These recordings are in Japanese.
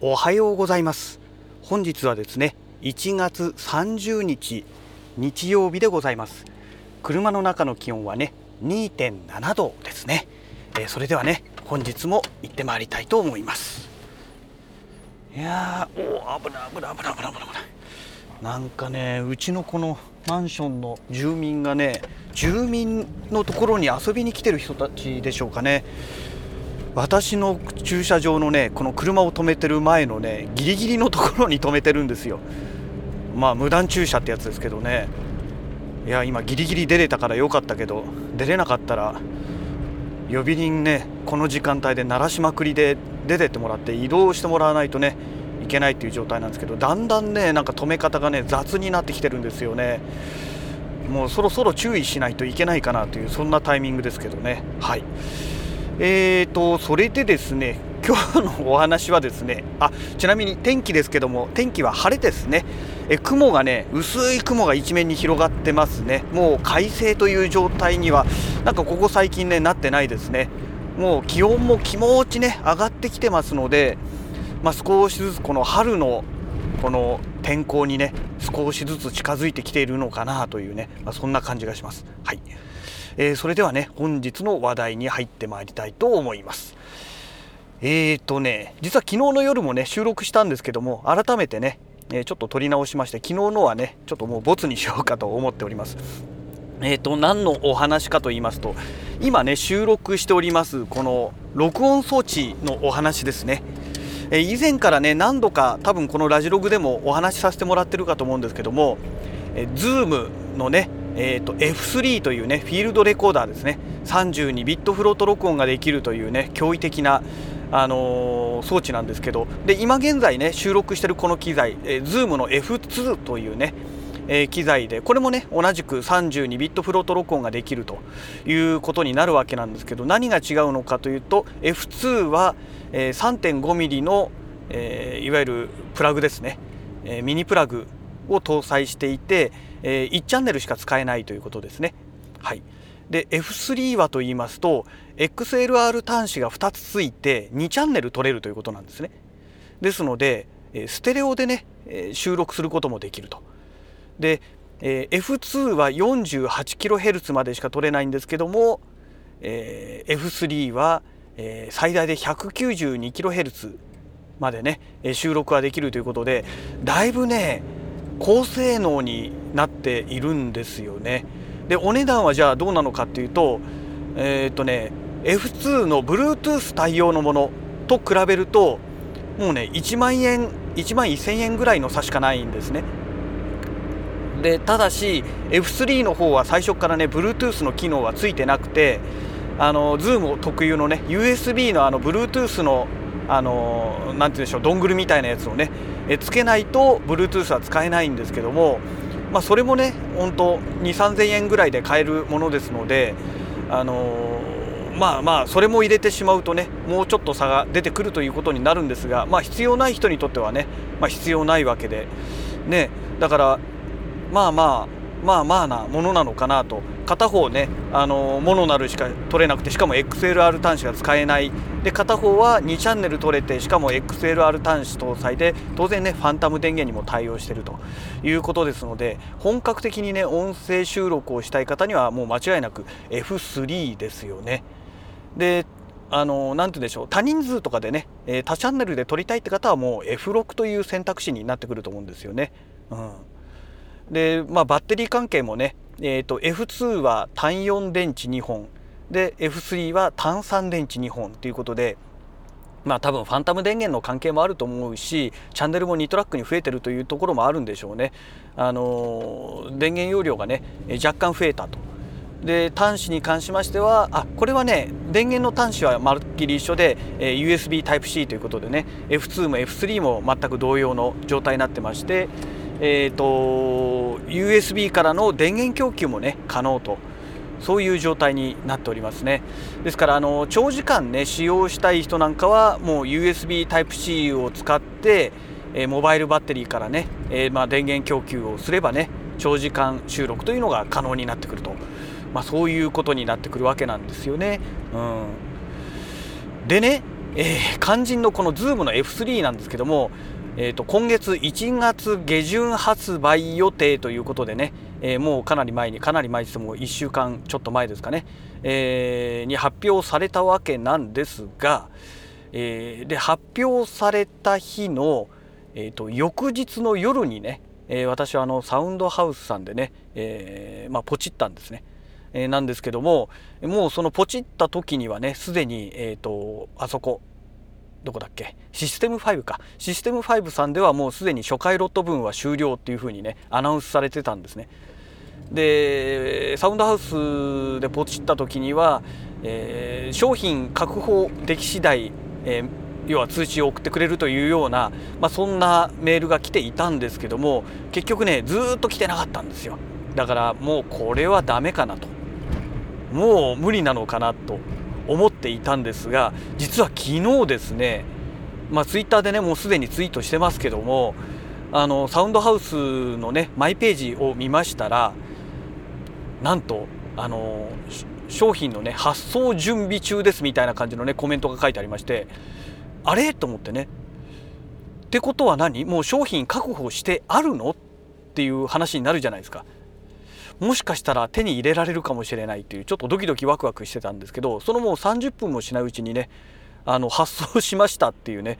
おはようございます。本日はですね1月30日日曜日でございます。車の中の気温はね2.7度ですね、えー、それではね本日も行ってまいりたいと思います。いやーお危ない危ない危ない危ない危ない。なんかねうちのこのマンションの住民がね住民のところに遊びに来てる人たちでしょうかね。私の駐車場のねこの車を止めてる前のねギリギリのところに止めてるんですよ。まあ無断駐車ってやつですけどね。いや今ギリギリ出れたからよかったけど出れなかったら呼び鈴ねこの時間帯で鳴らしまくりで出てってもらって移動してもらわないとねいけないっていう状態なんですけどだんだんねなんか止め方がね雑になってきてるんですよね。もうそろそろ注意しないといけないかなというそんなタイミングですけどね。はい。えーとそれでですね 今日のお話はですねあちなみに天気ですけども天気は晴れですね。え雲がね薄い雲が一面に広がってますね。もう快晴という状態にはなんかここ最近ねなってないですね。もう気温も気持ちね上がってきてますのでまあ、少しずつこの春のこの天候にね少しずつ近づいてきているのかなというね、まあ、そんな感じがします。はい、えー、それではね本日の話題に入ってまいりたいと思います。えーとね実は昨日の夜もね収録したんですけども改めてね、えー、ちょっと撮り直しまして昨日のはねちょっともうボツにしようかと思っております。えーと何のお話かと言いますと今ね収録しておりますこの録音装置のお話ですね。え以前からね何度か多分このラジログでもお話しさせてもらってるかと思うんですけども、え Zoom のね、えーと、F3 というねフィールドレコーダーですね。32ビットフロート録音ができるというね驚異的なあのー、装置なんですけど。で今現在ね収録しているこの機材、えー、Zoom の F2 というねえー、機材でこれもね同じく32ビットフロート録音ができるということになるわけなんですけど何が違うのかというと F2 は、えー、3.5mm の、えー、いわゆるプラグですね、えー、ミニプラグ。を搭載していて、えー、1チャンネルしか使えないということですね。はいで F3 はと言いますと XLR 端子が2つついて2チャンネル取れるということなんですね。ですのでステレオでね収録することもできると。で、えー、F2 は 48kHz までしか取れないんですけども、えー、F3 は、えー、最大で 192kHz までね収録ができるということでだいぶね高性能になっているんですよね。でお値段はじゃあどうなのかっていうとえー、っとね F2 の Bluetooth 対応のものと比べるともうね1万円1万1000円ぐらいの差しかないんですね。でただし F3 の方は最初からね Bluetooth の機能はついてなくてあの Zoom 特有のね USB のあの Bluetooth のあのなて言うんでしょうドングルみたいなやつをねえつけないと Bluetooth は使えないんですけどもまあ、それもね本当2 3 0 0 0円ぐらいで買えるものですのであのまあまあそれも入れてしまうとねもうちょっと差が出てくるということになるんですがまあ必要ない人にとってはね、まあ、必要ないわけで。ねだからまあまあまあまあなものなのかなと片方ねあのモノなるしか取れなくてしかも XLR 端子が使えないで片方は2チャンネル取れてしかも XLR 端子搭載で当然ねファンタム電源にも対応しているということですので本格的にね音声収録をしたい方にはもう間違いなく F3 ですよね。であのなて言うんでしょう多人数とかでね、え多チャンネルで撮りたいって方はもう F6 という選択肢になってくると思うんですよね。うんで、まあ、バッテリー関係もね、えーと、F2 は単4電池2本で F3 は単3電池2本ということでまあ多分ファンタム電源の関係もあると思うしチャンネルも2トラックに増えてるというところもあるんでしょうね。あの電源容量がね若干増えたと。で端子に関しましてはあこれはね電源の端子はまるっきり一緒で、えー、USB Type-C ということでね F2 も F3 も全く同様の状態になってましてえーと、USB からの電源供給もね可能と。そういう状態になっておりますね。ですからあの長時間ね使用したい人なんかはもう USB Type-C を使って、えー、モバイルバッテリーからね、えー、まあ、電源供給をすればね長時間収録というのが可能になってくると、まあ、そういうことになってくるわけなんですよね。うん、でねえー、肝心のこの Zoom の F3 なんですけども、えー、と今月1月下旬発売予定ということでね、えー、もうかなり前にかなり前ですもう1週間ちょっと前ですかね、えー、に発表されたわけなんですが、えー、で発表された日の、えーと、翌日の夜にね、えー、私はあのサウンドハウスさんでね、えーまあ、ポチったんですね。え、なんですけどももうそのポチった時にはねすでに、えーとあそこどこだっけ？システム5か。システム5さんではもうすでに初回ロット分は終了っていうふうにねアナウンスされてたんですね。でサウンドハウスでポチった時には、えー、商品確保でき次第、えー、要は通知を送ってくれるというような、まあ、そんなメールが来ていたんですけども結局ねずっと来てなかったんですよ。だからもうこれはダメかなと。もう無理なのかなと。思っていたんですが実は昨日ですねまあツイッターでねもうすでにツイートしてますけどもあのサウンドハウスのねマイページを見ましたらなんとあの商品のね発送準備中ですみたいな感じのねコメントが書いてありましてあれ？と思ってね。ってことは何？もう商品確保してあるの？っていう話になるじゃないですか。もしかしたら手に入れられるかもしれないっていうちょっとドキドキワクワクしてたんですけどそのもう30分もしないうちにねあの発送しましたっていうね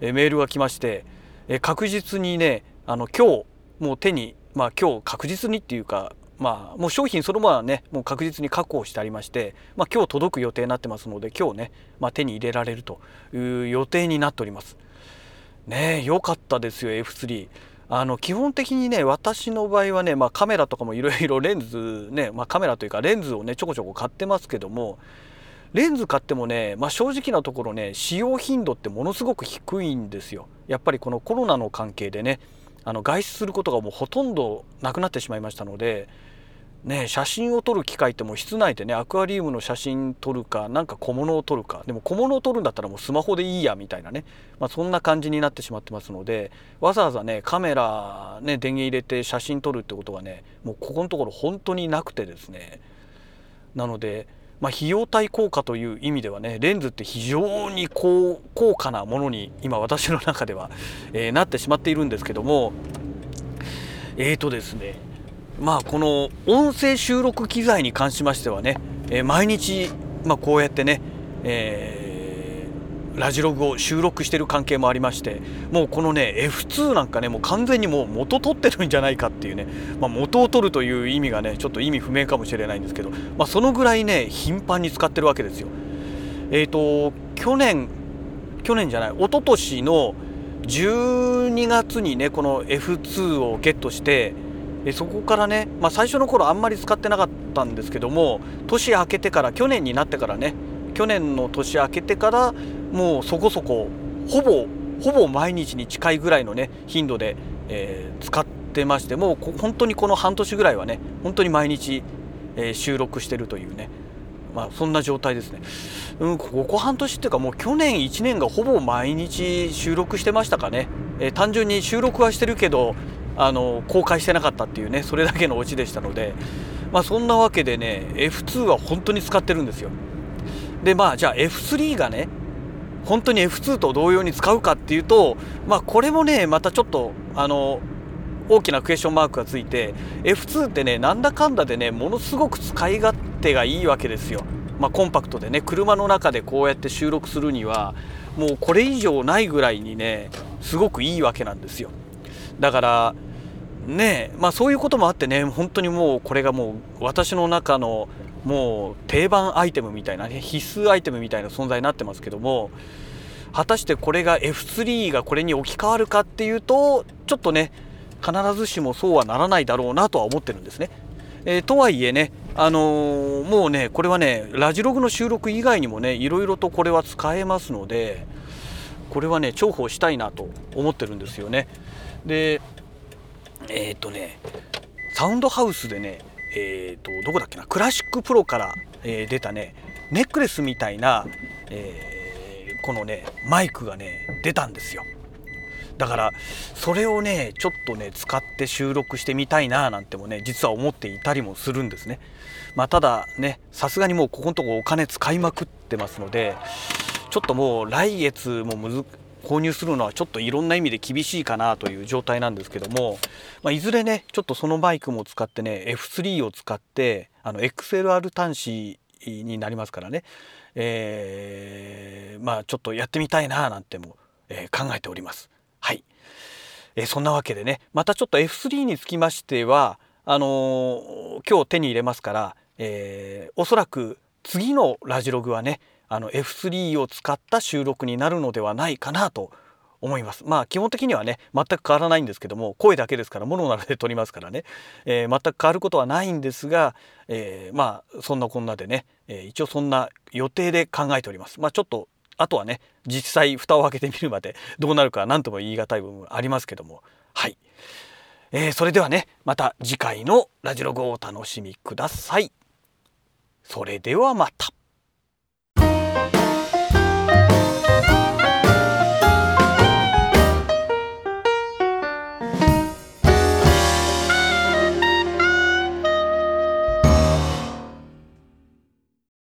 メールが来まして確実にねあの今日もう手にまあ今日確実にっていうかまあもう商品そのままねもう確実に確保してありまして、まあ、今日届く予定になってますので今日ね、まあ、手に入れられるという予定になっております。ねえ良かったですよ F3。あの基本的にね私の場合はね、まあ、カメラとかもいろいろレンズね、まあ、カメラというかレンズをねちょこちょこ買ってますけどもレンズ買ってもね、まあ、正直なところね使用頻度ってものすごく低いんですよ。やっぱりこのコロナの関係でねあの外出することがもうほとんどなくなってしまいましたのでね、写真を撮る機会ってもう室内でねアクアリウムの写真撮るかなんか小物を撮るか。でも小物を撮るんだったらもうスマホでいいやみたいなね、まあ、そんな感じになってしまってますのでわざわざねカメラ、ね、電源入れて写真撮るってことがねもうここのところ本当になくてですね。なので、まあ、費用対効果という意味ではねレンズって非常に高高価なものに今私の中では、えー、なってしまっているんですけどもえーとですねまあこの音声収録機材に関しましてはね、えー、毎日、まあ、こうやってね、えー、ラジログを収録してる関係もありましてもうこのね F2 なんかねもう完全にもう元取ってるんじゃないかっていうね、まあ、元を取るという意味がねちょっと意味不明かもしれないんですけど、まあ、そのぐらいね頻繁に使ってるわけですよ。えっ、ー、と去年去年じゃない一昨年の12月にねこの F2 をゲットしてでそこからね、まあ、最初の頃あんまり使ってなかったんですけども年明けてから去年になってからね去年の年明けてからもうそこそこほぼほぼ毎日に近いぐらいのね頻度で、えー、使ってましてもう本当にこの半年ぐらいはね本当に毎日、えー、収録してるというねまあそんな状態ですね、うん、ここ半年っていうかもう去年1年がほぼ毎日収録してましたかね、えー、単純に収録はしてるけどあの公開してなかったっていうねそれだけのオチでしたので、まあ、そんなわけでね F2 は本当に使ってるんですよでまあじゃあ F3 がね本当に F2 と同様に使うかっていうとまあこれもねまたちょっとあの大きなクエスチョンマークがついて F2 ってねなんだかんだでねものすごく使い勝手がいいわけですよ。まあ、コンパクトでね車の中でこうやって収録するにはもうこれ以上ないぐらいにねすごくいいわけなんですよ。だからねまあそういうこともあってね本当にもうこれがもう私の中のもう定番アイテムみたいな、ね、必須アイテムみたいな存在になってますけども果たしてこれが F3 がこれに置き換わるかっていうとちょっとね必ずしもそうはならないだろうなとは思ってるんですね。えー、とはいえね、あのー、もうねこれはねラジログの収録以外にもねいろいろとこれは使えますのでこれはね重宝したいなと思ってるんですよね。でえっ、ー、とねサウンドハウスでねえっ、ー、とどこだっけなクラシックプロから、えー、出たねネックレスみたいな、え、このねマイクがね出たんですよ。だからそれをねちょっとね使って収録してみたいななんてもね実は思っていたりもするんですね。まあただねさすがにもうここのとこお金使いまくってますのでちょっともう来月もむず購入するのはちょっといろんな意味で厳しいかなという状態なんですけども、まあ、いずれねちょっとそのバイクも使ってね F3 を使ってあの XLR 端子になりますからね、えー、まあちょっとやってみたいななんても、えー、考えております。はい、えー、そんなわけでねまたちょっと F3 につきましてはあの、今日手に入れますから、え、おそらく次のラジログはねあの F3 を使った収録になるのではないかなと思います。まあ基本的にはね全く変わらないんですけども声だけですからモノなので撮りますからね、えー、全く変わることはないんですが、えー、まあそんなこんなでね、えー、一応そんな予定で考えております。まあちょっとあとはね実際蓋を開けてみるまでどうなるか何とも言い難い部分ありますけども。はい、えー、それではねまた次回のラジログをお楽しみください。それではまた。